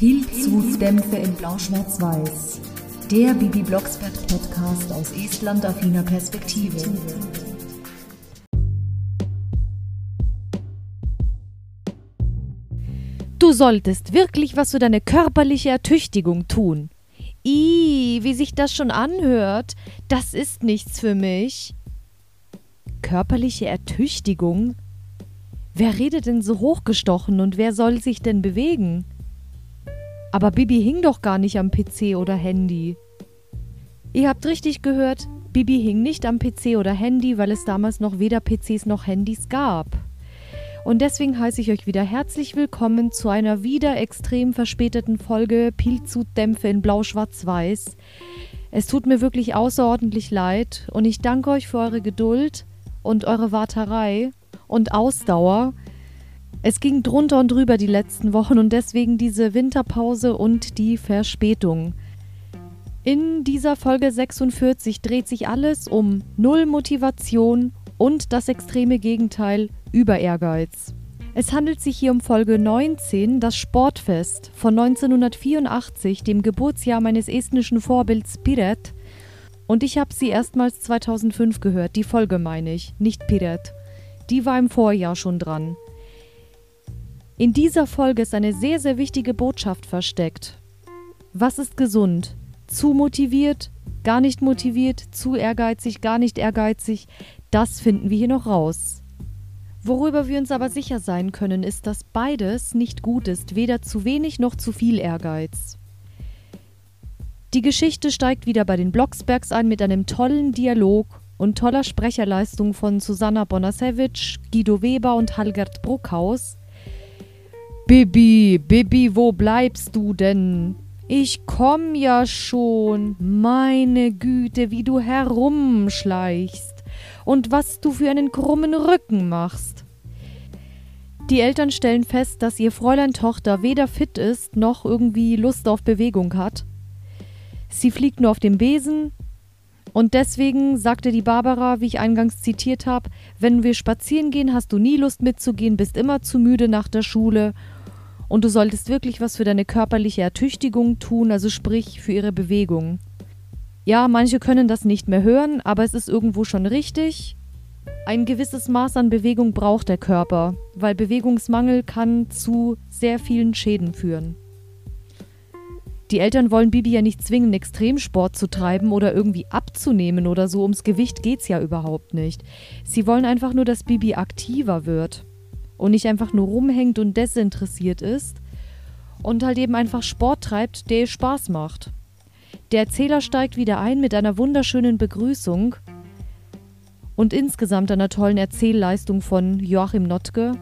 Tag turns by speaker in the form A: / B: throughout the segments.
A: Pilzhutdämpfe in Blau-Schwarz-Weiß. Der Bibi Blocksberg Podcast aus Estland-affiner Perspektive.
B: Du solltest wirklich was für deine körperliche Ertüchtigung tun. Ih, wie sich das schon anhört. Das ist nichts für mich. Körperliche Ertüchtigung? Wer redet denn so hochgestochen und wer soll sich denn bewegen? Aber Bibi hing doch gar nicht am PC oder Handy. Ihr habt richtig gehört, Bibi hing nicht am PC oder Handy, weil es damals noch weder PCs noch Handys gab. Und deswegen heiße ich euch wieder herzlich willkommen zu einer wieder extrem verspäteten Folge Pilzudämpfe in Blau-Schwarz-Weiß. Es tut mir wirklich außerordentlich leid und ich danke euch für eure Geduld und eure Warterei und Ausdauer. Es ging drunter und drüber die letzten Wochen und deswegen diese Winterpause und die Verspätung. In dieser Folge 46 dreht sich alles um Null Motivation und das extreme Gegenteil über Ehrgeiz. Es handelt sich hier um Folge 19, das Sportfest von 1984, dem Geburtsjahr meines estnischen Vorbilds Piret. Und ich habe sie erstmals 2005 gehört, die Folge meine ich, nicht Piret. Die war im Vorjahr schon dran. In dieser Folge ist eine sehr, sehr wichtige Botschaft versteckt. Was ist gesund? Zu motiviert? Gar nicht motiviert? Zu ehrgeizig? Gar nicht ehrgeizig? Das finden wir hier noch raus. Worüber wir uns aber sicher sein können, ist, dass beides nicht gut ist, weder zu wenig noch zu viel Ehrgeiz. Die Geschichte steigt wieder bei den Blocksbergs ein mit einem tollen Dialog und toller Sprecherleistung von Susanna Bonasewicz, Guido Weber und Halgert Bruckhaus. Bibi, Bibi, wo bleibst du denn? Ich komm ja schon. Meine Güte, wie du herumschleichst und was du für einen krummen Rücken machst. Die Eltern stellen fest, dass ihr Fräulein Tochter weder fit ist noch irgendwie Lust auf Bewegung hat. Sie fliegt nur auf dem Besen, und deswegen sagte die Barbara, wie ich eingangs zitiert habe, wenn wir spazieren gehen, hast du nie Lust mitzugehen, bist immer zu müde nach der Schule und du solltest wirklich was für deine körperliche Ertüchtigung tun, also sprich für ihre Bewegung. Ja, manche können das nicht mehr hören, aber es ist irgendwo schon richtig. Ein gewisses Maß an Bewegung braucht der Körper, weil Bewegungsmangel kann zu sehr vielen Schäden führen. Die Eltern wollen Bibi ja nicht zwingen, Extremsport zu treiben oder irgendwie abzunehmen oder so. Ums Gewicht geht's ja überhaupt nicht. Sie wollen einfach nur, dass Bibi aktiver wird und nicht einfach nur rumhängt und desinteressiert ist und halt eben einfach Sport treibt, der Spaß macht. Der Erzähler steigt wieder ein mit einer wunderschönen Begrüßung und insgesamt einer tollen Erzählleistung von Joachim Notke.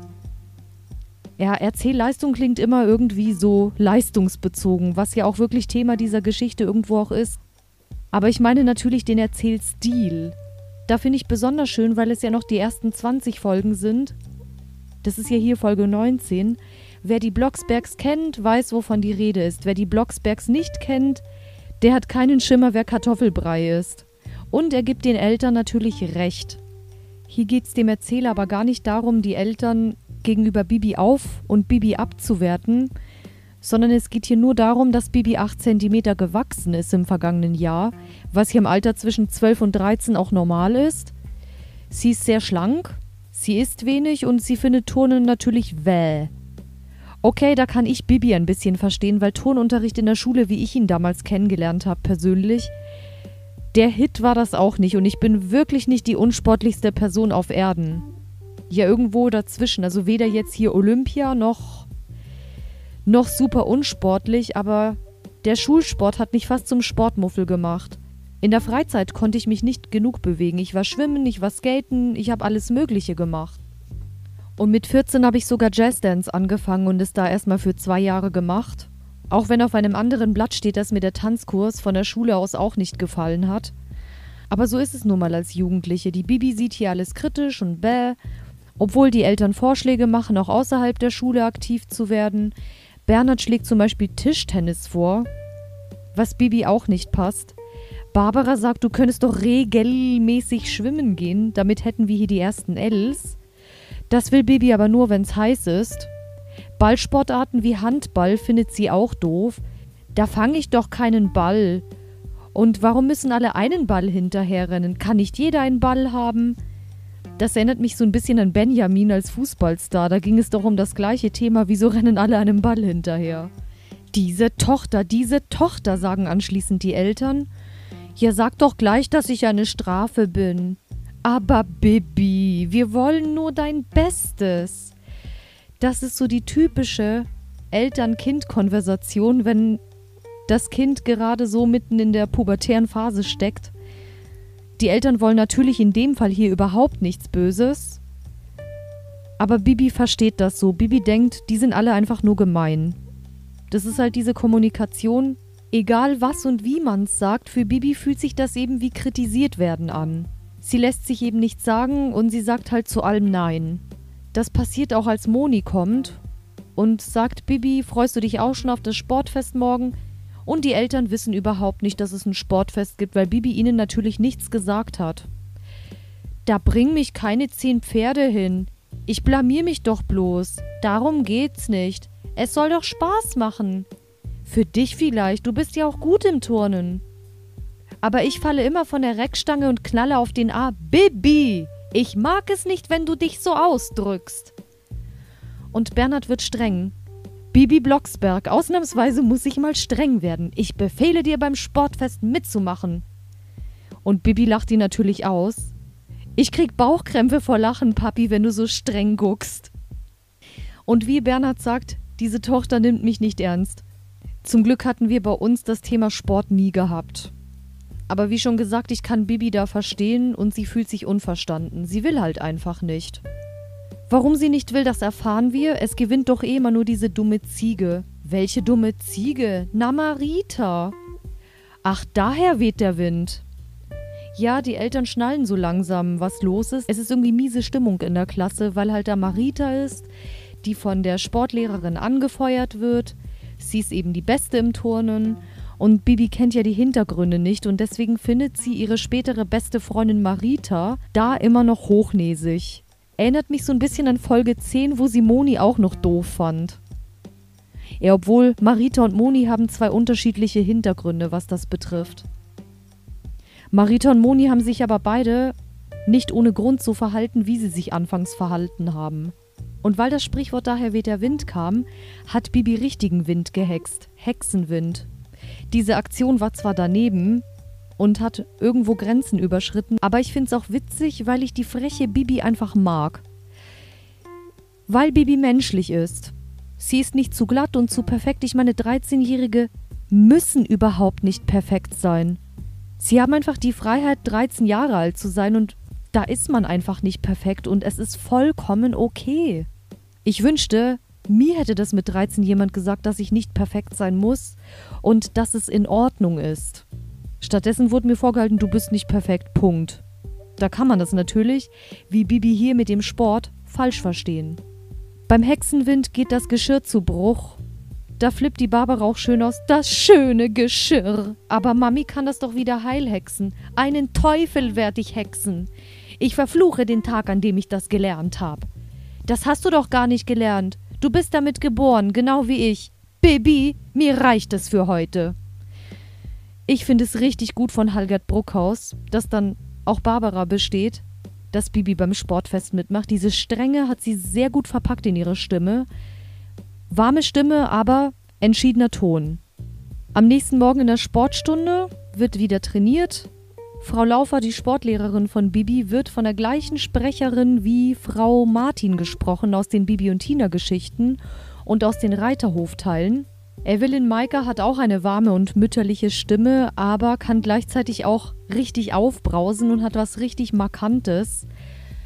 B: Ja, Erzählleistung klingt immer irgendwie so leistungsbezogen, was ja auch wirklich Thema dieser Geschichte irgendwo auch ist. Aber ich meine natürlich den Erzählstil. Da finde ich besonders schön, weil es ja noch die ersten 20 Folgen sind. Das ist ja hier Folge 19. Wer die Blocksbergs kennt, weiß, wovon die Rede ist. Wer die Blocksbergs nicht kennt, der hat keinen Schimmer, wer Kartoffelbrei ist. Und er gibt den Eltern natürlich recht. Hier geht es dem Erzähler aber gar nicht darum, die Eltern gegenüber Bibi auf und Bibi abzuwerten, sondern es geht hier nur darum, dass Bibi 8 cm gewachsen ist im vergangenen Jahr, was hier im Alter zwischen 12 und 13 auch normal ist. Sie ist sehr schlank, sie isst wenig und sie findet Turnen natürlich wäh. Okay, da kann ich Bibi ein bisschen verstehen, weil Turnunterricht in der Schule, wie ich ihn damals kennengelernt habe, persönlich, der Hit war das auch nicht und ich bin wirklich nicht die unsportlichste Person auf Erden. Ja, irgendwo dazwischen. Also weder jetzt hier Olympia noch, noch super unsportlich, aber der Schulsport hat mich fast zum Sportmuffel gemacht. In der Freizeit konnte ich mich nicht genug bewegen. Ich war schwimmen, ich war skaten, ich habe alles Mögliche gemacht. Und mit 14 habe ich sogar Jazzdance angefangen und es da erstmal für zwei Jahre gemacht. Auch wenn auf einem anderen Blatt steht, dass mir der Tanzkurs von der Schule aus auch nicht gefallen hat. Aber so ist es nun mal als Jugendliche. Die Bibi sieht hier alles kritisch und bäh. Obwohl die Eltern Vorschläge machen, auch außerhalb der Schule aktiv zu werden. Bernhard schlägt zum Beispiel Tischtennis vor, was Bibi auch nicht passt. Barbara sagt, du könntest doch regelmäßig schwimmen gehen, damit hätten wir hier die ersten Ls. Das will Bibi aber nur, wenn's heiß ist. Ballsportarten wie Handball findet sie auch doof. Da fange ich doch keinen Ball. Und warum müssen alle einen Ball hinterherrennen? Kann nicht jeder einen Ball haben? Das erinnert mich so ein bisschen an Benjamin als Fußballstar. Da ging es doch um das gleiche Thema. Wieso rennen alle einem Ball hinterher? Diese Tochter, diese Tochter, sagen anschließend die Eltern. Ja, sag doch gleich, dass ich eine Strafe bin. Aber Bibi, wir wollen nur dein Bestes. Das ist so die typische Eltern-Kind-Konversation, wenn das Kind gerade so mitten in der pubertären Phase steckt. Die Eltern wollen natürlich in dem Fall hier überhaupt nichts Böses. Aber Bibi versteht das so. Bibi denkt, die sind alle einfach nur gemein. Das ist halt diese Kommunikation. Egal was und wie man es sagt, für Bibi fühlt sich das eben wie kritisiert werden an. Sie lässt sich eben nichts sagen und sie sagt halt zu allem Nein. Das passiert auch als Moni kommt und sagt Bibi, freust du dich auch schon auf das Sportfest morgen? Und die Eltern wissen überhaupt nicht, dass es ein Sportfest gibt, weil Bibi ihnen natürlich nichts gesagt hat. Da bring mich keine zehn Pferde hin. Ich blamier mich doch bloß. Darum geht's nicht. Es soll doch Spaß machen. Für dich vielleicht, du bist ja auch gut im Turnen. Aber ich falle immer von der Reckstange und knalle auf den A. Bibi! Ich mag es nicht, wenn du dich so ausdrückst. Und Bernhard wird streng. Bibi Blocksberg, ausnahmsweise muss ich mal streng werden. Ich befehle dir beim Sportfest mitzumachen. Und Bibi lacht ihn natürlich aus. Ich krieg Bauchkrämpfe vor Lachen, Papi, wenn du so streng guckst. Und wie Bernhard sagt, diese Tochter nimmt mich nicht ernst. Zum Glück hatten wir bei uns das Thema Sport nie gehabt. Aber wie schon gesagt, ich kann Bibi da verstehen und sie fühlt sich unverstanden. Sie will halt einfach nicht. Warum sie nicht will, das erfahren wir. Es gewinnt doch eh immer nur diese dumme Ziege. Welche dumme Ziege? Namarita. Ach, daher weht der Wind. Ja, die Eltern schnallen so langsam, was los ist. Es ist irgendwie miese Stimmung in der Klasse, weil halt da Marita ist, die von der Sportlehrerin angefeuert wird. Sie ist eben die Beste im Turnen. Und Bibi kennt ja die Hintergründe nicht und deswegen findet sie ihre spätere beste Freundin Marita da immer noch hochnäsig. Erinnert mich so ein bisschen an Folge 10, wo sie Moni auch noch doof fand. Ja, obwohl Marita und Moni haben zwei unterschiedliche Hintergründe, was das betrifft. Marita und Moni haben sich aber beide nicht ohne Grund so verhalten, wie sie sich anfangs verhalten haben. Und weil das Sprichwort daher weht der Wind kam, hat Bibi richtigen Wind gehext. Hexenwind. Diese Aktion war zwar daneben, und hat irgendwo Grenzen überschritten. Aber ich finde es auch witzig, weil ich die freche Bibi einfach mag. Weil Bibi menschlich ist. Sie ist nicht zu glatt und zu perfekt. Ich meine, 13-Jährige müssen überhaupt nicht perfekt sein. Sie haben einfach die Freiheit, 13 Jahre alt zu sein und da ist man einfach nicht perfekt und es ist vollkommen okay. Ich wünschte, mir hätte das mit 13 jemand gesagt, dass ich nicht perfekt sein muss und dass es in Ordnung ist. Stattdessen wurde mir vorgehalten, du bist nicht perfekt. Punkt. Da kann man das natürlich, wie Bibi hier mit dem Sport, falsch verstehen. Beim Hexenwind geht das Geschirr zu Bruch. Da flippt die Barbara auch schön aus. Das schöne Geschirr. Aber Mami kann das doch wieder heilhexen. Einen Teufel werd ich hexen. Ich verfluche den Tag, an dem ich das gelernt hab. Das hast du doch gar nicht gelernt. Du bist damit geboren, genau wie ich. Baby, mir reicht es für heute. Ich finde es richtig gut von Halgert Bruckhaus, dass dann auch Barbara besteht, dass Bibi beim Sportfest mitmacht. Diese Strenge hat sie sehr gut verpackt in ihre Stimme. Warme Stimme, aber entschiedener Ton. Am nächsten Morgen in der Sportstunde wird wieder trainiert. Frau Laufer, die Sportlehrerin von Bibi, wird von der gleichen Sprecherin wie Frau Martin gesprochen aus den Bibi und Tina Geschichten und aus den Reiterhofteilen. Evelyn Maika hat auch eine warme und mütterliche Stimme, aber kann gleichzeitig auch richtig aufbrausen und hat was richtig Markantes.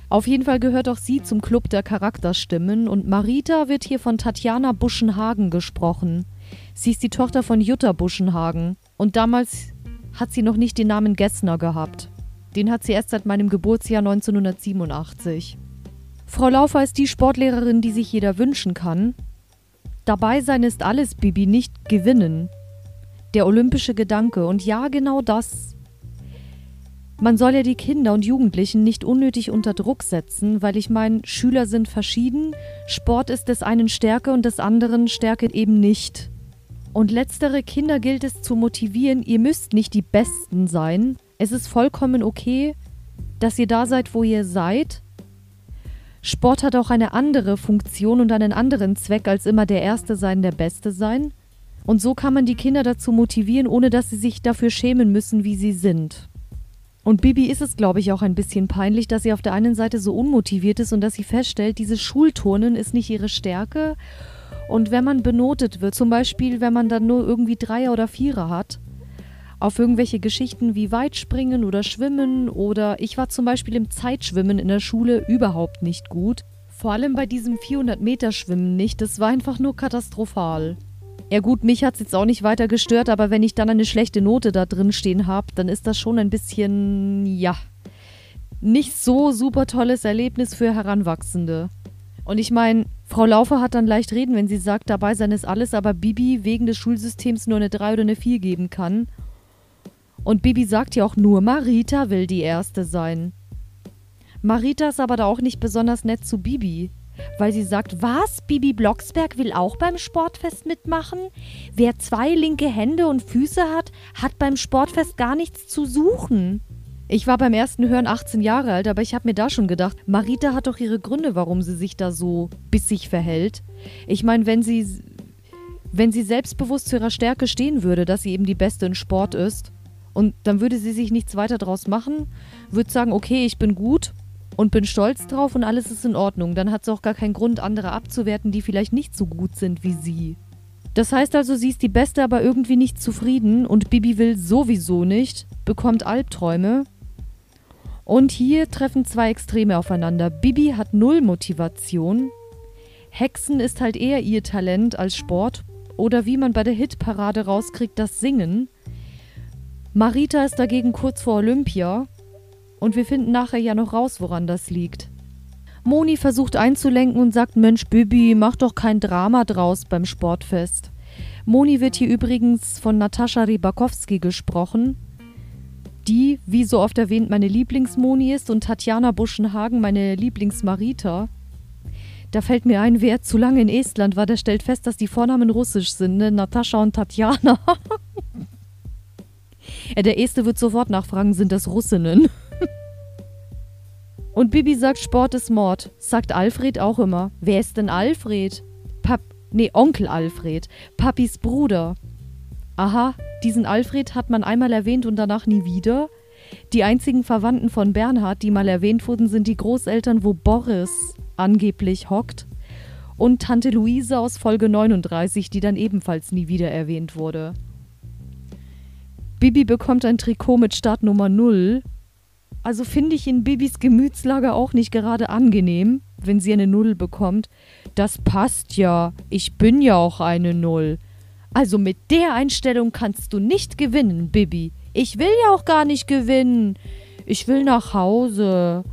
B: Auf jeden Fall gehört auch sie zum Club der Charakterstimmen und Marita wird hier von Tatjana Buschenhagen gesprochen. Sie ist die Tochter von Jutta Buschenhagen und damals hat sie noch nicht den Namen Gessner gehabt. Den hat sie erst seit meinem Geburtsjahr 1987. Frau Laufer ist die Sportlehrerin, die sich jeder wünschen kann. Dabei sein ist alles, Bibi, nicht gewinnen. Der olympische Gedanke. Und ja, genau das. man soll ja die Kinder und Jugendlichen nicht unnötig unter Druck setzen, weil ich meine, Schüler sind verschieden, Sport ist des einen Stärke und des anderen Stärke eben nicht. Und letztere Kinder gilt es zu motivieren, ihr müsst nicht die Besten sein. Es ist vollkommen okay, dass ihr da seid, wo ihr seid. Sport hat auch eine andere Funktion und einen anderen Zweck, als immer der Erste sein, der Beste sein. Und so kann man die Kinder dazu motivieren, ohne dass sie sich dafür schämen müssen, wie sie sind. Und Bibi ist es, glaube ich, auch ein bisschen peinlich, dass sie auf der einen Seite so unmotiviert ist und dass sie feststellt, dieses Schulturnen ist nicht ihre Stärke. Und wenn man benotet wird, zum Beispiel, wenn man dann nur irgendwie Dreier oder Vierer hat, auf irgendwelche Geschichten wie Weitspringen oder Schwimmen oder ich war zum Beispiel im Zeitschwimmen in der Schule überhaupt nicht gut. Vor allem bei diesem 400-Meter-Schwimmen nicht, das war einfach nur katastrophal. Ja gut, mich hat es jetzt auch nicht weiter gestört, aber wenn ich dann eine schlechte Note da drin stehen habe, dann ist das schon ein bisschen, ja, nicht so super tolles Erlebnis für Heranwachsende. Und ich meine, Frau Laufer hat dann leicht reden, wenn sie sagt, dabei sein ist alles, aber Bibi wegen des Schulsystems nur eine 3 oder eine 4 geben kann. Und Bibi sagt ja auch nur, Marita will die Erste sein. Marita ist aber da auch nicht besonders nett zu Bibi weil sie sagt, was, Bibi Blocksberg will auch beim Sportfest mitmachen? Wer zwei linke Hände und Füße hat, hat beim Sportfest gar nichts zu suchen. Ich war beim ersten Hören 18 Jahre alt, aber ich habe mir da schon gedacht, Marita hat doch ihre Gründe, warum sie sich da so bissig verhält. Ich meine, wenn sie wenn sie selbstbewusst zu ihrer Stärke stehen würde, dass sie eben die Beste in Sport ist, und dann würde sie sich nichts weiter draus machen, würde sagen, okay, ich bin gut, und bin stolz drauf und alles ist in Ordnung. Dann hat sie auch gar keinen Grund, andere abzuwerten, die vielleicht nicht so gut sind wie sie. Das heißt also, sie ist die Beste, aber irgendwie nicht zufrieden und Bibi will sowieso nicht, bekommt Albträume. Und hier treffen zwei Extreme aufeinander. Bibi hat null Motivation. Hexen ist halt eher ihr Talent als Sport. Oder wie man bei der Hitparade rauskriegt, das Singen. Marita ist dagegen kurz vor Olympia und wir finden nachher ja noch raus, woran das liegt. Moni versucht einzulenken und sagt: Mensch, Bibi, mach doch kein Drama draus beim Sportfest. Moni wird hier übrigens von Natascha Rybakowski gesprochen, die, wie so oft erwähnt, meine Lieblingsmoni ist und Tatjana Buschenhagen meine Lieblingsmarita. Da fällt mir ein, wer zu lange in Estland war, der stellt fest, dass die Vornamen russisch sind, ne? Natascha und Tatjana. ja, der Este wird sofort nachfragen, sind das Russinnen? Und Bibi sagt, Sport ist Mord. Sagt Alfred auch immer. Wer ist denn Alfred? Pap nee, Onkel Alfred. Papis Bruder. Aha, diesen Alfred hat man einmal erwähnt und danach nie wieder. Die einzigen Verwandten von Bernhard, die mal erwähnt wurden, sind die Großeltern, wo Boris angeblich hockt. Und Tante Luise aus Folge 39, die dann ebenfalls nie wieder erwähnt wurde. Bibi bekommt ein Trikot mit Startnummer 0 also finde ich in Bibis Gemütslage auch nicht gerade angenehm, wenn sie eine Null bekommt. Das passt ja. Ich bin ja auch eine Null. Also mit der Einstellung kannst du nicht gewinnen, Bibi. Ich will ja auch gar nicht gewinnen. Ich will nach Hause.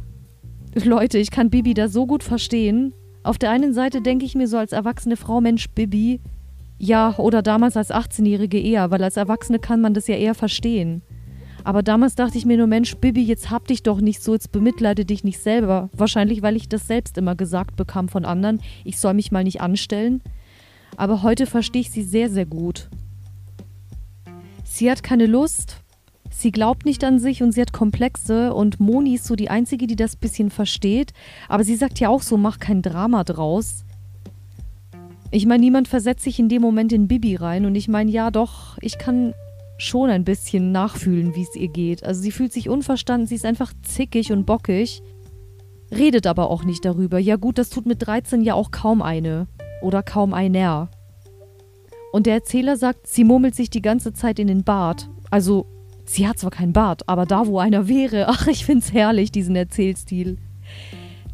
B: Leute, ich kann Bibi da so gut verstehen. Auf der einen Seite denke ich mir so als erwachsene Frau, Mensch, Bibi. Ja, oder damals als 18-Jährige eher, weil als Erwachsene kann man das ja eher verstehen. Aber damals dachte ich mir nur, Mensch, Bibi, jetzt hab dich doch nicht so, jetzt bemitleide dich nicht selber. Wahrscheinlich, weil ich das selbst immer gesagt bekam von anderen, ich soll mich mal nicht anstellen. Aber heute verstehe ich sie sehr, sehr gut. Sie hat keine Lust, sie glaubt nicht an sich und sie hat Komplexe und Moni ist so die Einzige, die das bisschen versteht. Aber sie sagt ja auch so, mach kein Drama draus. Ich meine, niemand versetzt sich in dem Moment in Bibi rein und ich meine, ja doch, ich kann schon ein bisschen nachfühlen, wie es ihr geht. Also sie fühlt sich unverstanden, sie ist einfach zickig und bockig, redet aber auch nicht darüber. Ja gut, das tut mit 13 ja auch kaum eine oder kaum einer. Und der Erzähler sagt, sie murmelt sich die ganze Zeit in den Bart. Also, sie hat zwar keinen Bart, aber da, wo einer wäre, ach, ich find's herrlich, diesen Erzählstil.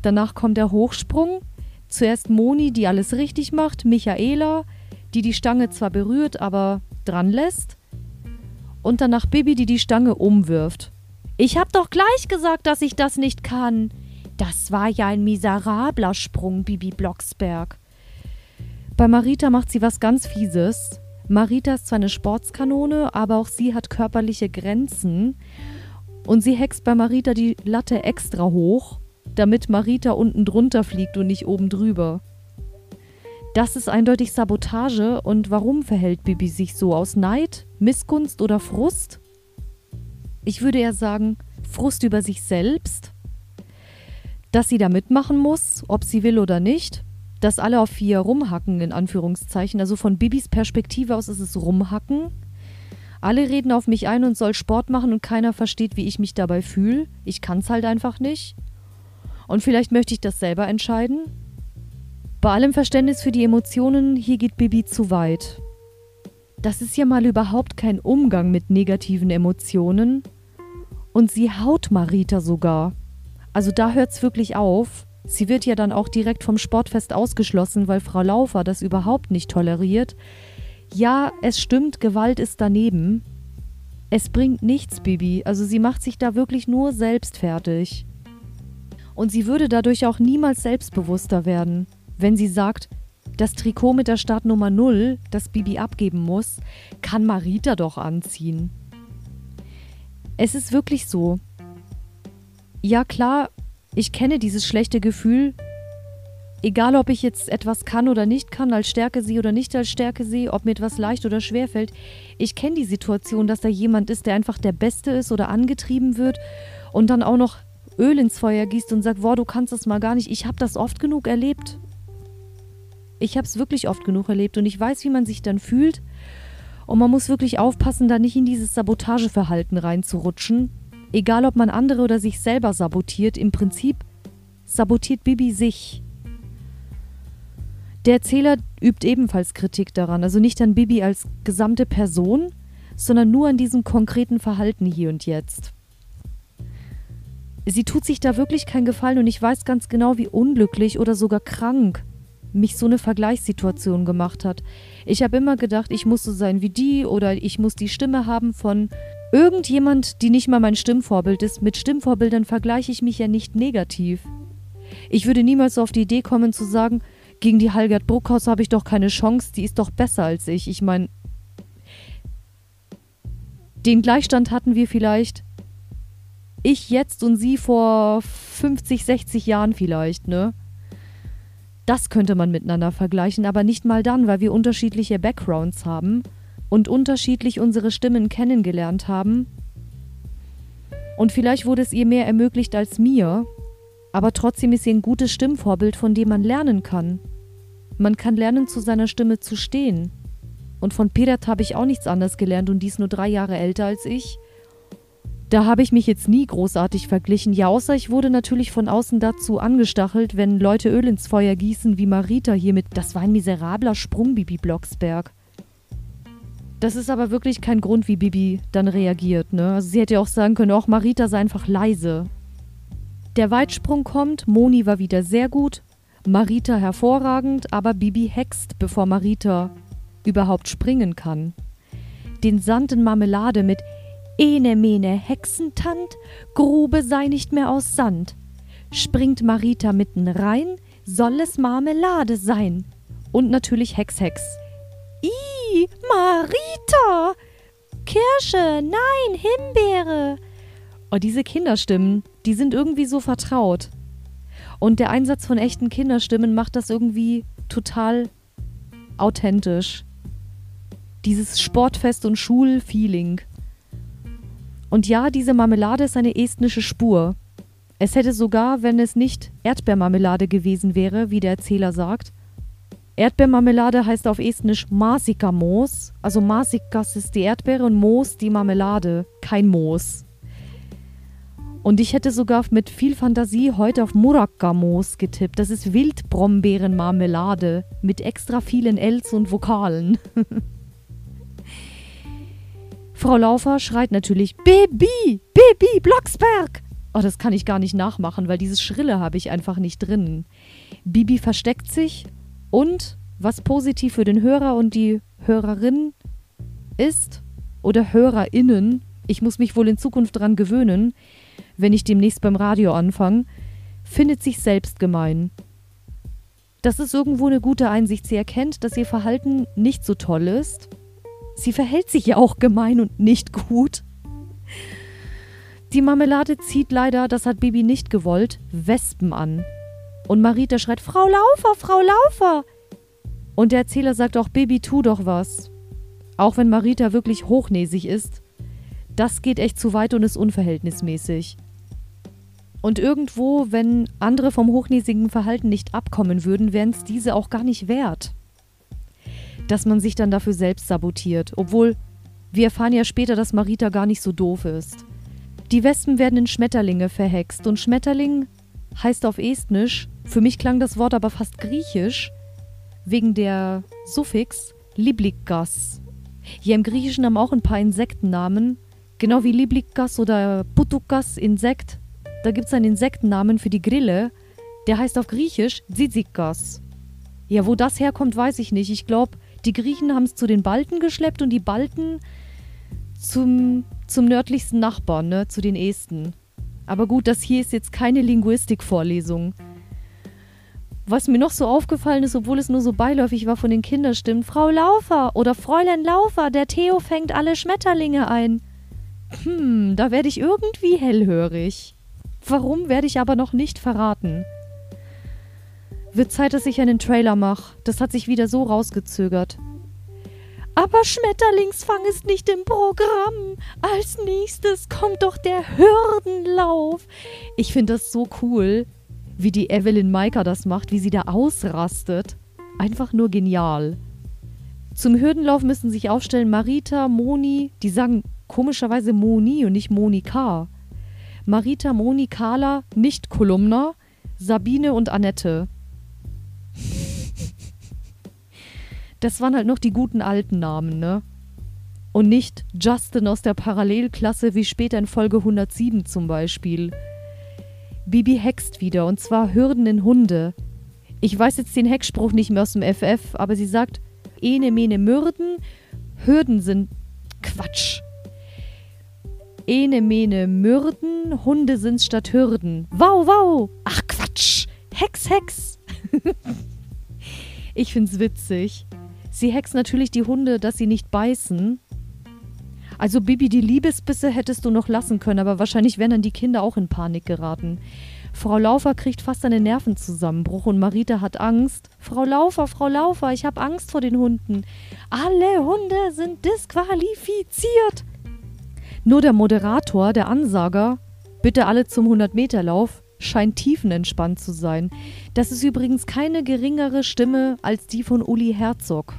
B: Danach kommt der Hochsprung. Zuerst Moni, die alles richtig macht, Michaela, die die Stange zwar berührt, aber dran lässt und danach Bibi, die die Stange umwirft. Ich hab doch gleich gesagt, dass ich das nicht kann. Das war ja ein miserabler Sprung, Bibi Blocksberg. Bei Marita macht sie was ganz Fieses. Marita ist zwar eine Sportskanone, aber auch sie hat körperliche Grenzen. Und sie hext bei Marita die Latte extra hoch, damit Marita unten drunter fliegt und nicht oben drüber. Das ist eindeutig Sabotage und warum verhält Bibi sich so? Aus Neid, Missgunst oder Frust? Ich würde eher sagen, Frust über sich selbst, dass sie da mitmachen muss, ob sie will oder nicht, dass alle auf vier rumhacken, in Anführungszeichen. Also von Bibis Perspektive aus ist es rumhacken. Alle reden auf mich ein und soll Sport machen und keiner versteht, wie ich mich dabei fühle. Ich kann es halt einfach nicht. Und vielleicht möchte ich das selber entscheiden. Bei allem Verständnis für die Emotionen, hier geht Bibi zu weit. Das ist ja mal überhaupt kein Umgang mit negativen Emotionen. Und sie haut Marita sogar. Also da hört's wirklich auf. Sie wird ja dann auch direkt vom Sportfest ausgeschlossen, weil Frau Laufer das überhaupt nicht toleriert. Ja, es stimmt, Gewalt ist daneben. Es bringt nichts, Bibi. Also sie macht sich da wirklich nur selbst fertig. Und sie würde dadurch auch niemals selbstbewusster werden, wenn sie sagt, das Trikot mit der Startnummer 0, das Bibi abgeben muss, kann Marita doch anziehen. Es ist wirklich so. Ja klar, ich kenne dieses schlechte Gefühl, egal ob ich jetzt etwas kann oder nicht kann, als Stärke sehe oder nicht als Stärke sehe, ob mir etwas leicht oder schwer fällt. Ich kenne die Situation, dass da jemand ist, der einfach der Beste ist oder angetrieben wird und dann auch noch Öl ins Feuer gießt und sagt, boah, du kannst das mal gar nicht. Ich habe das oft genug erlebt. Ich habe es wirklich oft genug erlebt und ich weiß, wie man sich dann fühlt. Und man muss wirklich aufpassen, da nicht in dieses Sabotageverhalten reinzurutschen Egal ob man andere oder sich selber sabotiert, im Prinzip sabotiert Bibi sich. Der Erzähler übt ebenfalls Kritik daran, also nicht an Bibi als gesamte Person, sondern nur an diesem konkreten Verhalten hier und jetzt. Sie tut sich da wirklich keinen Gefallen und ich weiß ganz genau, wie unglücklich oder sogar krank mich so eine Vergleichssituation gemacht hat. Ich habe immer gedacht, ich muss so sein wie die oder ich muss die Stimme haben von Irgendjemand, die nicht mal mein Stimmvorbild ist, mit Stimmvorbildern vergleiche ich mich ja nicht negativ. Ich würde niemals auf die Idee kommen zu sagen, gegen die Halgert Bruckhaus habe ich doch keine Chance, die ist doch besser als ich. Ich meine, den Gleichstand hatten wir vielleicht ich jetzt und sie vor 50, 60 Jahren vielleicht, ne? Das könnte man miteinander vergleichen, aber nicht mal dann, weil wir unterschiedliche Backgrounds haben und unterschiedlich unsere Stimmen kennengelernt haben. Und vielleicht wurde es ihr mehr ermöglicht als mir, aber trotzdem ist sie ein gutes Stimmvorbild, von dem man lernen kann. Man kann lernen, zu seiner Stimme zu stehen. Und von Pirat habe ich auch nichts anderes gelernt und die ist nur drei Jahre älter als ich. Da habe ich mich jetzt nie großartig verglichen. Ja, außer ich wurde natürlich von außen dazu angestachelt, wenn Leute Öl ins Feuer gießen, wie Marita hier mit. Das war ein miserabler Sprung, Bibi Blocksberg. Das ist aber wirklich kein Grund, wie Bibi dann reagiert. Ne? Also sie hätte ja auch sagen können, auch Marita sei einfach leise. Der Weitsprung kommt, Moni war wieder sehr gut, Marita hervorragend, aber Bibi hext, bevor Marita überhaupt springen kann. Den Sand in Marmelade mit Ene mene Hexentant, Grube sei nicht mehr aus Sand. Springt Marita mitten rein, soll es Marmelade sein. Und natürlich Hex Hex. Marita! Kirsche, nein, Himbeere! Oh, diese Kinderstimmen, die sind irgendwie so vertraut. Und der Einsatz von echten Kinderstimmen macht das irgendwie total authentisch. Dieses Sportfest- und Schulfeeling. Und ja, diese Marmelade ist eine estnische Spur. Es hätte sogar, wenn es nicht Erdbeermarmelade gewesen wäre, wie der Erzähler sagt, Erdbeermarmelade heißt auf Estnisch Masika-Moos. Also Masikas ist die Erdbeere und Moos die Marmelade, kein Moos. Und ich hätte sogar mit viel Fantasie heute auf Murakka-Moos getippt. Das ist Wildbrombeerenmarmelade mit extra vielen Ls und Vokalen. Frau Laufer schreit natürlich Baby, Baby, Blocksberg. Oh, das kann ich gar nicht nachmachen, weil dieses Schrille habe ich einfach nicht drin. Bibi versteckt sich und was positiv für den Hörer und die Hörerin ist oder HörerInnen, ich muss mich wohl in Zukunft daran gewöhnen, wenn ich demnächst beim Radio anfange, findet sich selbst gemein. Das ist irgendwo eine gute Einsicht. Sie erkennt, dass ihr Verhalten nicht so toll ist. Sie verhält sich ja auch gemein und nicht gut. Die Marmelade zieht leider, das hat Bibi nicht gewollt, Wespen an. Und Marita schreit, Frau Laufer, Frau Laufer. Und der Erzähler sagt auch, Bibi, tu doch was. Auch wenn Marita wirklich hochnäsig ist, das geht echt zu weit und ist unverhältnismäßig. Und irgendwo, wenn andere vom hochnäsigen Verhalten nicht abkommen würden, wären es diese auch gar nicht wert. Dass man sich dann dafür selbst sabotiert, obwohl wir erfahren ja später, dass Marita gar nicht so doof ist. Die Wespen werden in Schmetterlinge verhext und Schmetterling heißt auf Estnisch, für mich klang das Wort aber fast griechisch, wegen der Suffix Liblikas. Hier im Griechischen haben auch ein paar Insektennamen, genau wie Liblikas oder Putukas Insekt. Da gibt es einen Insektennamen für die Grille, der heißt auf Griechisch Zizikas. Ja, wo das herkommt, weiß ich nicht. Ich glaube, die Griechen haben es zu den Balten geschleppt und die Balten zum, zum nördlichsten Nachbarn, ne, zu den Esten. Aber gut, das hier ist jetzt keine Linguistikvorlesung. Was mir noch so aufgefallen ist, obwohl es nur so beiläufig war von den Kinderstimmen, Frau Laufer oder Fräulein Laufer, der Theo fängt alle Schmetterlinge ein. Hm, da werde ich irgendwie hellhörig. Warum werde ich aber noch nicht verraten. Wird Zeit, dass ich einen Trailer mache. Das hat sich wieder so rausgezögert. Aber Schmetterlingsfang ist nicht im Programm. Als nächstes kommt doch der Hürdenlauf. Ich finde das so cool, wie die Evelyn Maika das macht, wie sie da ausrastet. Einfach nur genial. Zum Hürdenlauf müssen sich aufstellen Marita, Moni, die sagen komischerweise Moni und nicht Monika. Marita, Moni, Carla, nicht Kolumna, Sabine und Annette. Das waren halt noch die guten alten Namen, ne? Und nicht Justin aus der Parallelklasse wie später in Folge 107 zum Beispiel. Bibi hext wieder und zwar Hürden in Hunde. Ich weiß jetzt den Heckspruch nicht mehr aus dem FF, aber sie sagt, ene mene Mürden, Hürden sind Quatsch. Ene mene Mürden, Hunde sind's statt Hürden. Wow, wow! Ach Quatsch! Hex, Hex! ich find's witzig. Sie hext natürlich die Hunde, dass sie nicht beißen. Also Bibi, die Liebesbisse hättest du noch lassen können, aber wahrscheinlich wären dann die Kinder auch in Panik geraten. Frau Laufer kriegt fast einen Nervenzusammenbruch und Marita hat Angst. Frau Laufer, Frau Laufer, ich habe Angst vor den Hunden. Alle Hunde sind disqualifiziert. Nur der Moderator, der Ansager, bitte alle zum 100-Meter-Lauf, scheint tiefenentspannt zu sein. Das ist übrigens keine geringere Stimme als die von Uli Herzog.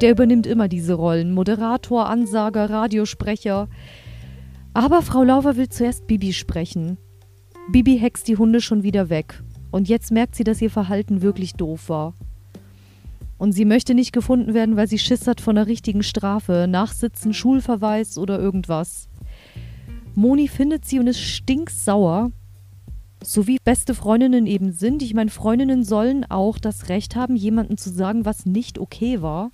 B: Der übernimmt immer diese Rollen. Moderator, Ansager, Radiosprecher. Aber Frau Laufer will zuerst Bibi sprechen. Bibi hext die Hunde schon wieder weg. Und jetzt merkt sie, dass ihr Verhalten wirklich doof war. Und sie möchte nicht gefunden werden, weil sie Schiss hat von der richtigen Strafe, Nachsitzen, Schulverweis oder irgendwas. Moni findet sie und ist stinksauer, so wie beste Freundinnen eben sind. Ich meine, Freundinnen sollen auch das Recht haben, jemandem zu sagen, was nicht okay war,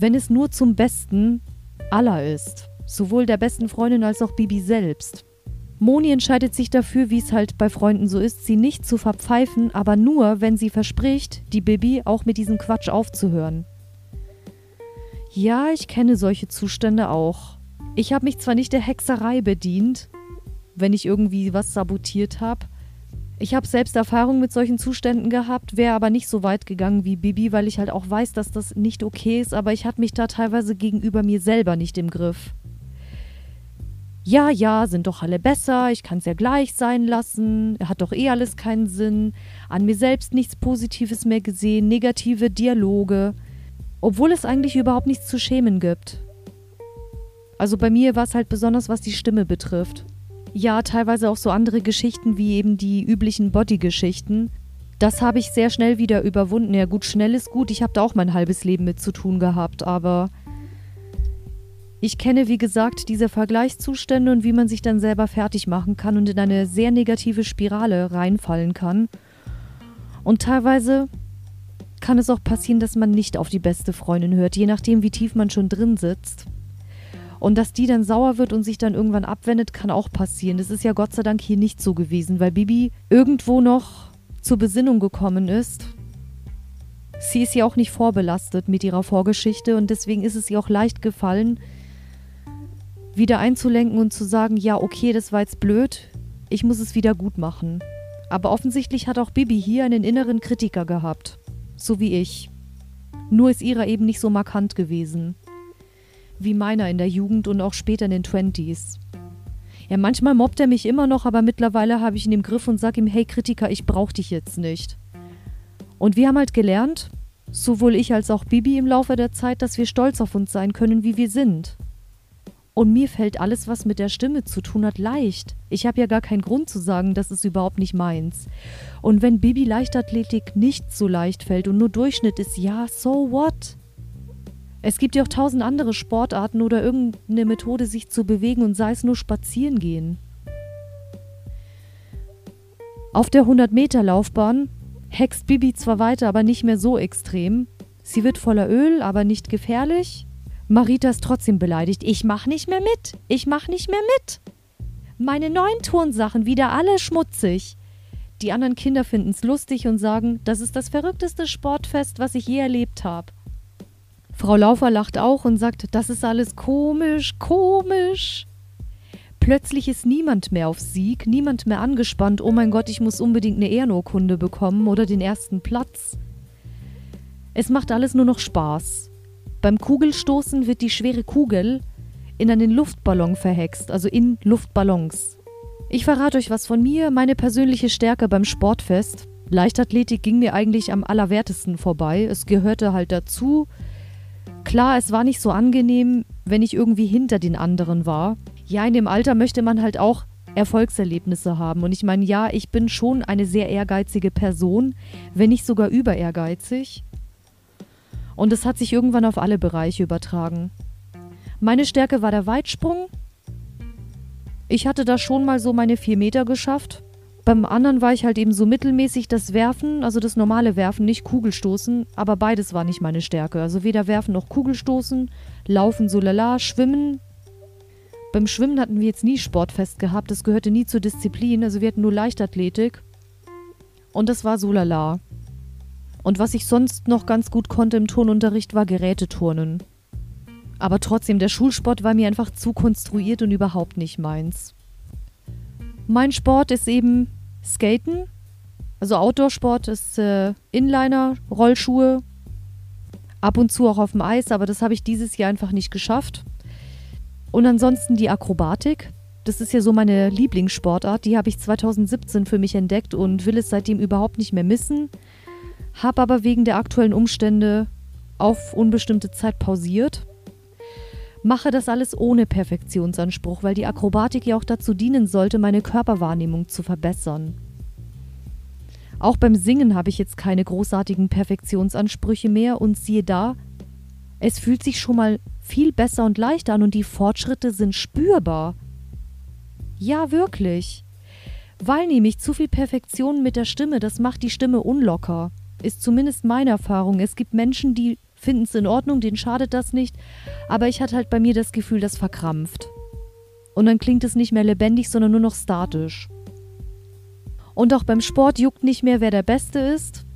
B: wenn es nur zum Besten aller ist. Sowohl der besten Freundin als auch Bibi selbst. Moni entscheidet sich dafür, wie es halt bei Freunden so ist, sie nicht zu verpfeifen, aber nur, wenn sie verspricht, die Bibi auch mit diesem Quatsch aufzuhören. Ja, ich kenne solche Zustände auch. Ich habe mich zwar nicht der Hexerei bedient, wenn ich irgendwie was sabotiert habe, ich habe selbst Erfahrung mit solchen Zuständen gehabt, wäre aber nicht so weit gegangen wie Bibi, weil ich halt auch weiß, dass das nicht okay ist, aber ich hatte mich da teilweise gegenüber mir selber nicht im Griff. Ja, ja, sind doch alle besser, ich kann es ja gleich sein lassen, hat doch eh alles keinen Sinn, an mir selbst nichts Positives mehr gesehen, negative Dialoge, obwohl es eigentlich überhaupt nichts zu schämen gibt. Also bei mir war es halt besonders, was die Stimme betrifft. Ja, teilweise auch so andere Geschichten wie eben die üblichen Body-Geschichten. Das habe ich sehr schnell wieder überwunden. Ja, gut, schnell ist gut. Ich habe da auch mein halbes Leben mit zu tun gehabt, aber ich kenne, wie gesagt, diese Vergleichszustände und wie man sich dann selber fertig machen kann und in eine sehr negative Spirale reinfallen kann. Und teilweise kann es auch passieren, dass man nicht auf die beste Freundin hört, je nachdem, wie tief man schon drin sitzt. Und dass die dann sauer wird und sich dann irgendwann abwendet, kann auch passieren. Das ist ja Gott sei Dank hier nicht so gewesen, weil Bibi irgendwo noch zur Besinnung gekommen ist. Sie ist ja auch nicht vorbelastet mit ihrer Vorgeschichte und deswegen ist es ihr auch leicht gefallen, wieder einzulenken und zu sagen, ja, okay, das war jetzt blöd, ich muss es wieder gut machen. Aber offensichtlich hat auch Bibi hier einen inneren Kritiker gehabt. So wie ich. Nur ist ihrer eben nicht so markant gewesen. Wie meiner in der Jugend und auch später in den Twenties. Ja, manchmal mobbt er mich immer noch, aber mittlerweile habe ich ihn im Griff und sage ihm, hey Kritiker, ich brauche dich jetzt nicht. Und wir haben halt gelernt, sowohl ich als auch Bibi im Laufe der Zeit, dass wir stolz auf uns sein können, wie wir sind. Und mir fällt alles, was mit der Stimme zu tun hat, leicht. Ich habe ja gar keinen Grund zu sagen, das ist überhaupt nicht meins. Und wenn Bibi Leichtathletik nicht so leicht fällt und nur Durchschnitt ist, ja, so what? Es gibt ja auch tausend andere Sportarten oder irgendeine Methode, sich zu bewegen und sei es nur spazieren gehen. Auf der 100-Meter-Laufbahn hext Bibi zwar weiter, aber nicht mehr so extrem. Sie wird voller Öl, aber nicht gefährlich. Marita ist trotzdem beleidigt. Ich mach nicht mehr mit. Ich mach nicht mehr mit. Meine neuen Turnsachen wieder alle schmutzig. Die anderen Kinder finden es lustig und sagen, das ist das verrückteste Sportfest, was ich je erlebt habe. Frau Laufer lacht auch und sagt, das ist alles komisch, komisch. Plötzlich ist niemand mehr auf Sieg, niemand mehr angespannt, oh mein Gott, ich muss unbedingt eine Ehrenurkunde bekommen oder den ersten Platz. Es macht alles nur noch Spaß. Beim Kugelstoßen wird die schwere Kugel in einen Luftballon verhext, also in Luftballons. Ich verrate euch was von mir, meine persönliche Stärke beim Sportfest. Leichtathletik ging mir eigentlich am allerwertesten vorbei. Es gehörte halt dazu. Klar, es war nicht so angenehm, wenn ich irgendwie hinter den anderen war. Ja, in dem Alter möchte man halt auch Erfolgserlebnisse haben. Und ich meine, ja, ich bin schon eine sehr ehrgeizige Person, wenn nicht sogar über ehrgeizig. Und es hat sich irgendwann auf alle Bereiche übertragen. Meine Stärke war der Weitsprung. Ich hatte da schon mal so meine vier Meter geschafft. Beim anderen war ich halt eben so mittelmäßig das Werfen, also das normale Werfen, nicht Kugelstoßen, aber beides war nicht meine Stärke. Also weder Werfen noch Kugelstoßen, Laufen so lala, Schwimmen. Beim Schwimmen hatten wir jetzt nie Sportfest gehabt, das gehörte nie zur Disziplin, also wir hatten nur Leichtathletik. Und das war so lala. Und was ich sonst noch ganz gut konnte im Turnunterricht war Geräteturnen. Aber trotzdem, der Schulsport war mir einfach zu konstruiert und überhaupt nicht meins. Mein Sport ist eben Skaten. Also Outdoor-Sport ist äh, Inliner, Rollschuhe, ab und zu auch auf dem Eis, aber das habe ich dieses Jahr einfach nicht geschafft. Und ansonsten die Akrobatik. Das ist ja so meine Lieblingssportart. Die habe ich 2017 für mich entdeckt und will es seitdem überhaupt nicht mehr missen habe aber wegen der aktuellen Umstände auf unbestimmte Zeit pausiert. Mache das alles ohne Perfektionsanspruch, weil die Akrobatik ja auch dazu dienen sollte, meine Körperwahrnehmung zu verbessern. Auch beim Singen habe ich jetzt keine großartigen Perfektionsansprüche mehr und siehe da, es fühlt sich schon mal viel besser und leichter an und die Fortschritte sind spürbar. Ja, wirklich. Weil nämlich zu viel Perfektion mit der Stimme, das macht die Stimme unlocker ist zumindest meine Erfahrung. Es gibt Menschen, die finden es in Ordnung, denen schadet das nicht, aber ich hatte halt bei mir das Gefühl, das verkrampft. Und dann klingt es nicht mehr lebendig, sondern nur noch statisch. Und auch beim Sport juckt nicht mehr, wer der Beste ist.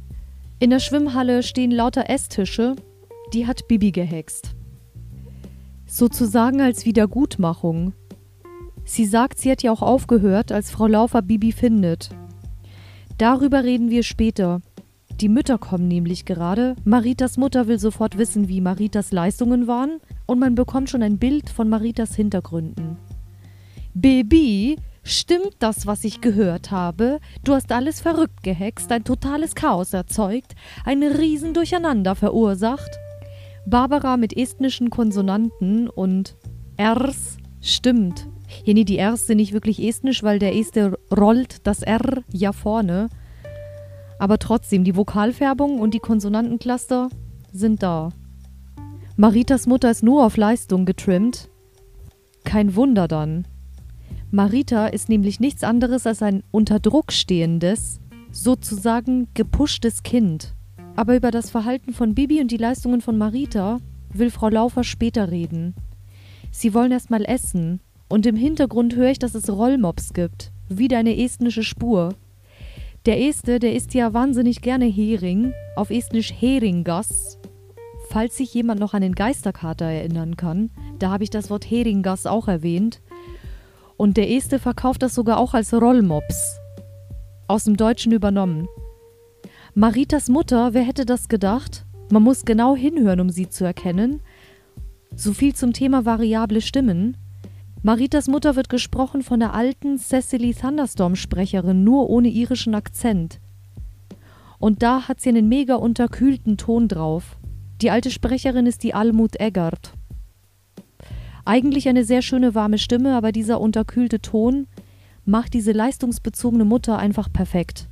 B: In der Schwimmhalle stehen lauter Esstische, die hat Bibi gehext. Sozusagen als Wiedergutmachung. Sie sagt, sie hat ja auch aufgehört, als Frau Laufer Bibi findet. Darüber reden wir später. Die Mütter kommen nämlich gerade. Maritas Mutter will sofort wissen, wie Maritas Leistungen waren und man bekommt schon ein Bild von Maritas Hintergründen. Baby, stimmt das, was ich gehört habe? Du hast alles verrückt gehext, ein totales Chaos erzeugt, ein Riesendurcheinander verursacht? Barbara mit estnischen Konsonanten und Rs stimmt. Ja, nee, die Rs sind nicht wirklich estnisch, weil der Este rollt das R ja vorne. Aber trotzdem, die Vokalfärbung und die Konsonantencluster sind da. Maritas Mutter ist nur auf Leistung getrimmt. Kein Wunder dann. Marita ist nämlich nichts anderes als ein unter Druck stehendes, sozusagen gepushtes Kind. Aber über das Verhalten von Bibi und die Leistungen von Marita will Frau Laufer später reden. Sie wollen erst mal essen, und im Hintergrund höre ich, dass es Rollmops gibt. Wieder eine estnische Spur. Der Este, der isst ja wahnsinnig gerne Hering, auf Estnisch Heringas. Falls sich jemand noch an den Geisterkater erinnern kann, da habe ich das Wort Heringas auch erwähnt. Und der Este verkauft das sogar auch als Rollmops. Aus dem Deutschen übernommen. Maritas Mutter, wer hätte das gedacht? Man muss genau hinhören, um sie zu erkennen. So viel zum Thema variable Stimmen. Maritas Mutter wird gesprochen von der alten Cecily Thunderstorm-Sprecherin, nur ohne irischen Akzent. Und da hat sie einen mega unterkühlten Ton drauf. Die alte Sprecherin ist die Almut Eggert. Eigentlich eine sehr schöne warme Stimme, aber dieser unterkühlte Ton macht diese leistungsbezogene Mutter einfach perfekt.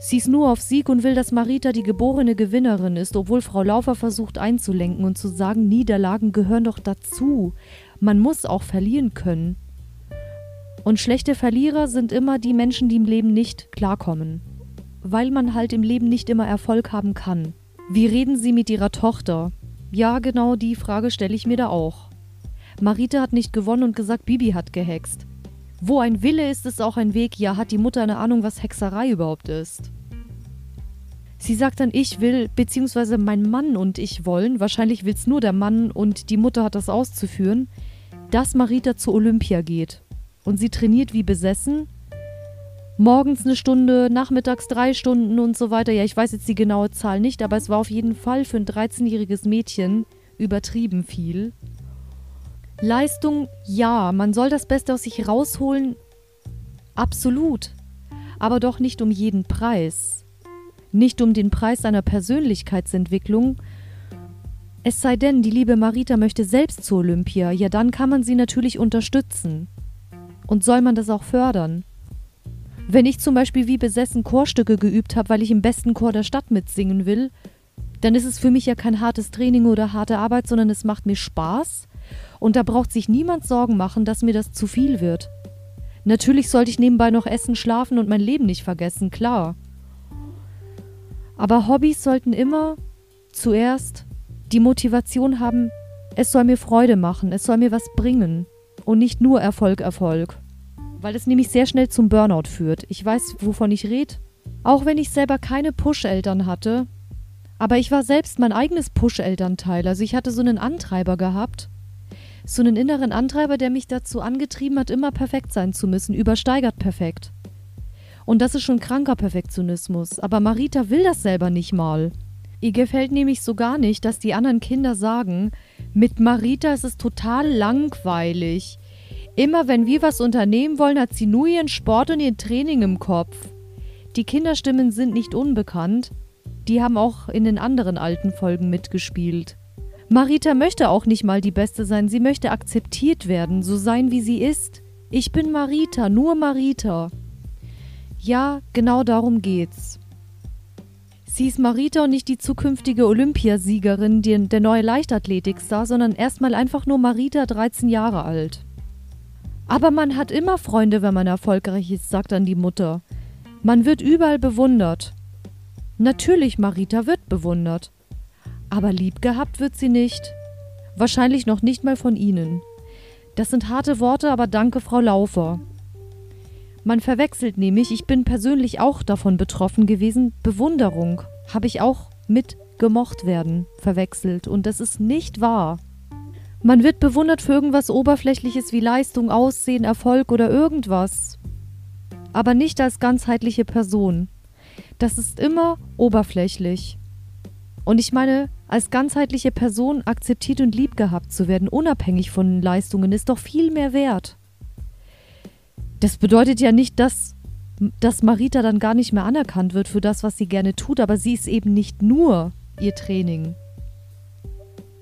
B: Sie ist nur auf Sieg und will, dass Marita die geborene Gewinnerin ist, obwohl Frau Laufer versucht einzulenken und zu sagen, Niederlagen gehören doch dazu. Man muss auch verlieren können. Und schlechte Verlierer sind immer die Menschen, die im Leben nicht klarkommen. Weil man halt im Leben nicht immer Erfolg haben kann. Wie reden Sie mit Ihrer Tochter? Ja, genau die Frage stelle ich mir da auch. Marita hat nicht gewonnen und gesagt, Bibi hat gehext. Wo ein Wille ist, ist auch ein Weg. Ja, hat die Mutter eine Ahnung, was Hexerei überhaupt ist? Sie sagt dann, ich will, beziehungsweise mein Mann und ich wollen, wahrscheinlich will es nur der Mann und die Mutter hat das auszuführen, dass Marita zu Olympia geht. Und sie trainiert wie besessen. Morgens eine Stunde, nachmittags drei Stunden und so weiter. Ja, ich weiß jetzt die genaue Zahl nicht, aber es war auf jeden Fall für ein 13-jähriges Mädchen übertrieben viel. Leistung, ja, man soll das Beste aus sich rausholen, absolut, aber doch nicht um jeden Preis. Nicht um den Preis einer Persönlichkeitsentwicklung. Es sei denn, die liebe Marita möchte selbst zur Olympia, ja dann kann man sie natürlich unterstützen. Und soll man das auch fördern? Wenn ich zum Beispiel wie besessen Chorstücke geübt habe, weil ich im besten Chor der Stadt mitsingen will, dann ist es für mich ja kein hartes Training oder harte Arbeit, sondern es macht mir Spaß und da braucht sich niemand Sorgen machen, dass mir das zu viel wird. Natürlich sollte ich nebenbei noch essen, schlafen und mein Leben nicht vergessen, klar. Aber Hobbys sollten immer zuerst die Motivation haben, es soll mir Freude machen, es soll mir was bringen und nicht nur Erfolg, Erfolg. Weil es nämlich sehr schnell zum Burnout führt. Ich weiß, wovon ich rede. Auch wenn ich selber keine Push-Eltern hatte, aber ich war selbst mein eigenes Push-Elternteil. Also ich hatte so einen Antreiber gehabt, so einen inneren Antreiber, der mich dazu angetrieben hat, immer perfekt sein zu müssen, übersteigert perfekt. Und das ist schon kranker Perfektionismus, aber Marita will das selber nicht mal. Ihr gefällt nämlich so gar nicht, dass die anderen Kinder sagen, mit Marita ist es total langweilig. Immer wenn wir was unternehmen wollen, hat sie nur ihren Sport und ihr Training im Kopf. Die Kinderstimmen sind nicht unbekannt, die haben auch in den anderen alten Folgen mitgespielt. Marita möchte auch nicht mal die Beste sein, sie möchte akzeptiert werden, so sein wie sie ist. Ich bin Marita, nur Marita. Ja, genau darum geht's. Sie ist Marita und nicht die zukünftige Olympiasiegerin, die, der neue Leichtathletikstar, sondern erstmal einfach nur Marita, 13 Jahre alt. Aber man hat immer Freunde, wenn man erfolgreich ist, sagt dann die Mutter. Man wird überall bewundert. Natürlich, Marita wird bewundert. Aber lieb gehabt wird sie nicht. Wahrscheinlich noch nicht mal von Ihnen. Das sind harte Worte, aber danke, Frau Laufer. Man verwechselt nämlich, ich bin persönlich auch davon betroffen gewesen, Bewunderung habe ich auch mit gemocht werden verwechselt und das ist nicht wahr. Man wird bewundert für irgendwas Oberflächliches wie Leistung, Aussehen, Erfolg oder irgendwas, aber nicht als ganzheitliche Person. Das ist immer oberflächlich. Und ich meine, als ganzheitliche Person akzeptiert und lieb gehabt zu werden, unabhängig von Leistungen, ist doch viel mehr wert. Das bedeutet ja nicht, dass, dass Marita dann gar nicht mehr anerkannt wird für das, was sie gerne tut, aber sie ist eben nicht nur ihr Training.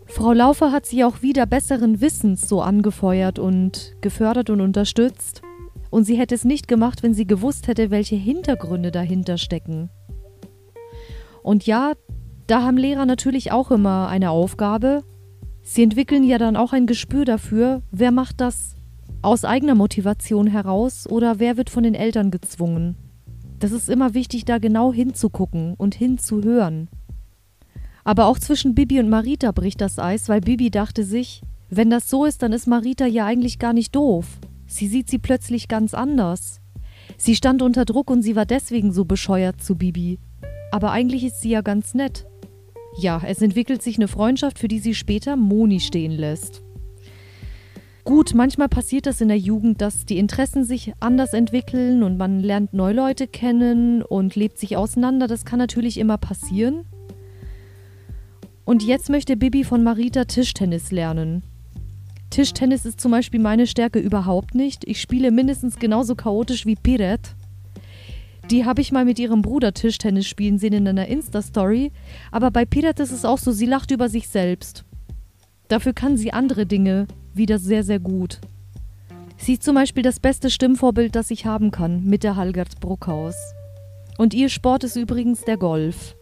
B: Frau Laufer hat sie auch wieder besseren Wissens so angefeuert und gefördert und unterstützt. Und sie hätte es nicht gemacht, wenn sie gewusst hätte, welche Hintergründe dahinter stecken. Und ja, da haben Lehrer natürlich auch immer eine Aufgabe. Sie entwickeln ja dann auch ein Gespür dafür, wer macht das aus eigener Motivation heraus oder wer wird von den Eltern gezwungen. Das ist immer wichtig, da genau hinzugucken und hinzuhören. Aber auch zwischen Bibi und Marita bricht das Eis, weil Bibi dachte sich, wenn das so ist, dann ist Marita ja eigentlich gar nicht doof. Sie sieht sie plötzlich ganz anders. Sie stand unter Druck und sie war deswegen so bescheuert zu Bibi. Aber eigentlich ist sie ja ganz nett. Ja, es entwickelt sich eine Freundschaft, für die sie später Moni stehen lässt. Gut, manchmal passiert das in der Jugend, dass die Interessen sich anders entwickeln und man lernt neue Leute kennen und lebt sich auseinander. Das kann natürlich immer passieren. Und jetzt möchte Bibi von Marita Tischtennis lernen. Tischtennis ist zum Beispiel meine Stärke überhaupt nicht. Ich spiele mindestens genauso chaotisch wie Piret. Die habe ich mal mit ihrem Bruder Tischtennis spielen sehen in einer Insta-Story. Aber bei Piret ist es auch so, sie lacht über sich selbst. Dafür kann sie andere Dinge wieder sehr, sehr gut. Sie ist zum Beispiel das beste Stimmvorbild, das ich haben kann, mit der Halgert Bruckhaus. Und ihr Sport ist übrigens der Golf.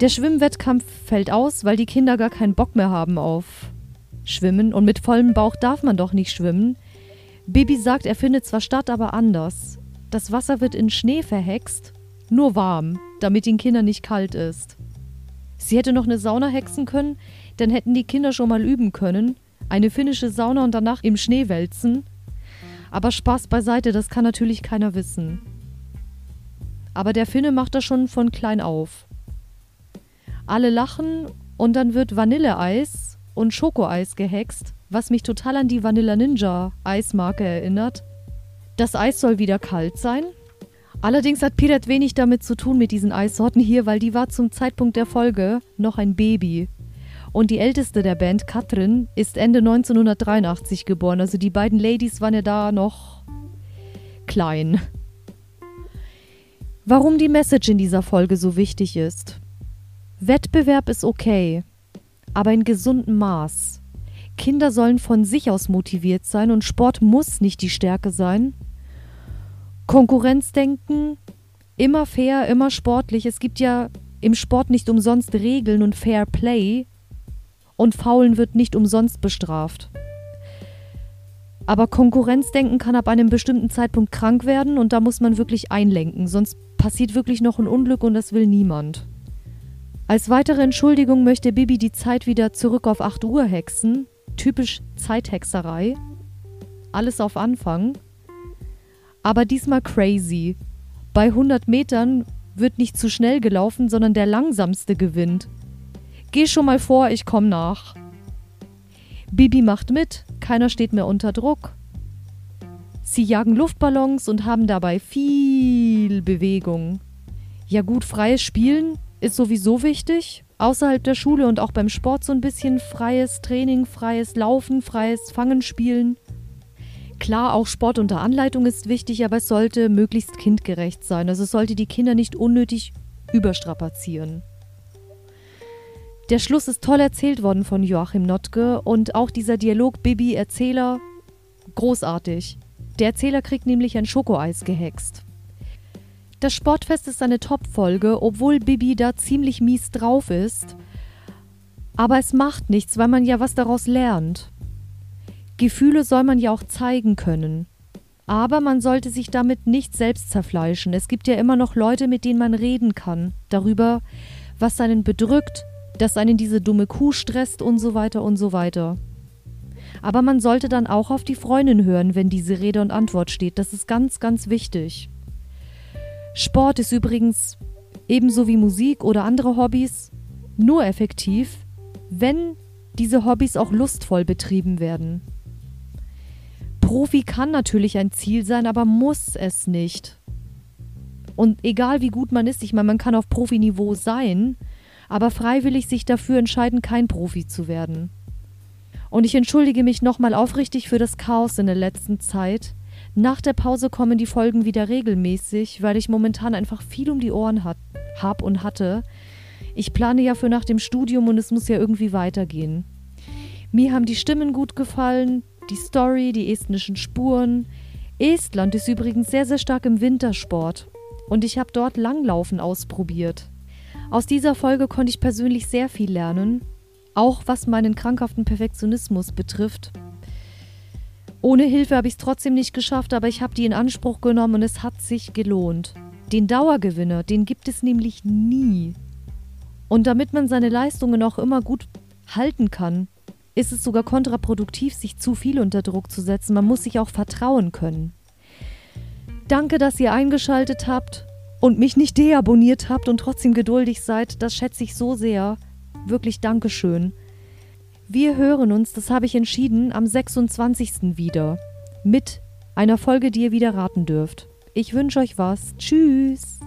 B: Der Schwimmwettkampf fällt aus, weil die Kinder gar keinen Bock mehr haben auf Schwimmen und mit vollem Bauch darf man doch nicht schwimmen. Bibi sagt, er findet zwar statt, aber anders. Das Wasser wird in Schnee verhext, nur warm, damit den Kindern nicht kalt ist. Sie hätte noch eine Sauna hexen können, dann hätten die Kinder schon mal üben können. Eine finnische Sauna und danach im Schnee wälzen. Aber Spaß beiseite, das kann natürlich keiner wissen. Aber der Finne macht das schon von klein auf. Alle lachen und dann wird Vanilleeis und Schokoeis gehext, was mich total an die Vanilla Ninja Eismarke erinnert. Das Eis soll wieder kalt sein. Allerdings hat Piret wenig damit zu tun mit diesen Eissorten hier, weil die war zum Zeitpunkt der Folge noch ein Baby. Und die älteste der Band, Katrin, ist Ende 1983 geboren. Also die beiden Ladies waren ja da noch klein. Warum die Message in dieser Folge so wichtig ist. Wettbewerb ist okay, aber in gesundem Maß. Kinder sollen von sich aus motiviert sein und Sport muss nicht die Stärke sein. Konkurrenzdenken, immer fair, immer sportlich. Es gibt ja im Sport nicht umsonst Regeln und Fair Play und Faulen wird nicht umsonst bestraft. Aber Konkurrenzdenken kann ab einem bestimmten Zeitpunkt krank werden und da muss man wirklich einlenken, sonst passiert wirklich noch ein Unglück und das will niemand. Als weitere Entschuldigung möchte Bibi die Zeit wieder zurück auf 8 Uhr hexen, typisch Zeithexerei. Alles auf Anfang. Aber diesmal crazy. Bei 100 Metern wird nicht zu schnell gelaufen, sondern der langsamste gewinnt. Geh schon mal vor, ich komm nach. Bibi macht mit, keiner steht mehr unter Druck. Sie jagen Luftballons und haben dabei viel Bewegung. Ja gut, freies Spielen ist sowieso wichtig. Außerhalb der Schule und auch beim Sport so ein bisschen freies Training, freies Laufen, freies Fangen, Spielen. Klar, auch Sport unter Anleitung ist wichtig, aber es sollte möglichst kindgerecht sein. Also es sollte die Kinder nicht unnötig überstrapazieren. Der Schluss ist toll erzählt worden von Joachim Notke und auch dieser Dialog Bibi-Erzähler großartig. Der Erzähler kriegt nämlich ein Schokoeis gehext. Das Sportfest ist eine Top-Folge, obwohl Bibi da ziemlich mies drauf ist. Aber es macht nichts, weil man ja was daraus lernt. Gefühle soll man ja auch zeigen können. Aber man sollte sich damit nicht selbst zerfleischen. Es gibt ja immer noch Leute, mit denen man reden kann, darüber, was einen bedrückt, dass einen diese dumme Kuh stresst und so weiter und so weiter. Aber man sollte dann auch auf die Freundin hören, wenn diese Rede und Antwort steht. Das ist ganz, ganz wichtig. Sport ist übrigens ebenso wie Musik oder andere Hobbys nur effektiv, wenn diese Hobbys auch lustvoll betrieben werden. Profi kann natürlich ein Ziel sein, aber muss es nicht. Und egal wie gut man ist, ich meine, man kann auf Profiniveau sein, aber freiwillig sich dafür entscheiden, kein Profi zu werden. Und ich entschuldige mich nochmal aufrichtig für das Chaos in der letzten Zeit. Nach der Pause kommen die Folgen wieder regelmäßig, weil ich momentan einfach viel um die Ohren hat, hab und hatte. Ich plane ja für nach dem Studium und es muss ja irgendwie weitergehen. Mir haben die Stimmen gut gefallen, die Story, die estnischen Spuren. Estland ist übrigens sehr, sehr stark im Wintersport. Und ich habe dort Langlaufen ausprobiert. Aus dieser Folge konnte ich persönlich sehr viel lernen, auch was meinen krankhaften Perfektionismus betrifft. Ohne Hilfe habe ich es trotzdem nicht geschafft, aber ich habe die in Anspruch genommen und es hat sich gelohnt. Den Dauergewinner, den gibt es nämlich nie. Und damit man seine Leistungen auch immer gut halten kann, ist es sogar kontraproduktiv, sich zu viel unter Druck zu setzen. Man muss sich auch vertrauen können. Danke, dass ihr eingeschaltet habt und mich nicht deabonniert habt und trotzdem geduldig seid. Das schätze ich so sehr. Wirklich Dankeschön. Wir hören uns, das habe ich entschieden, am 26. wieder. Mit einer Folge, die ihr wieder raten dürft. Ich wünsche euch was. Tschüss.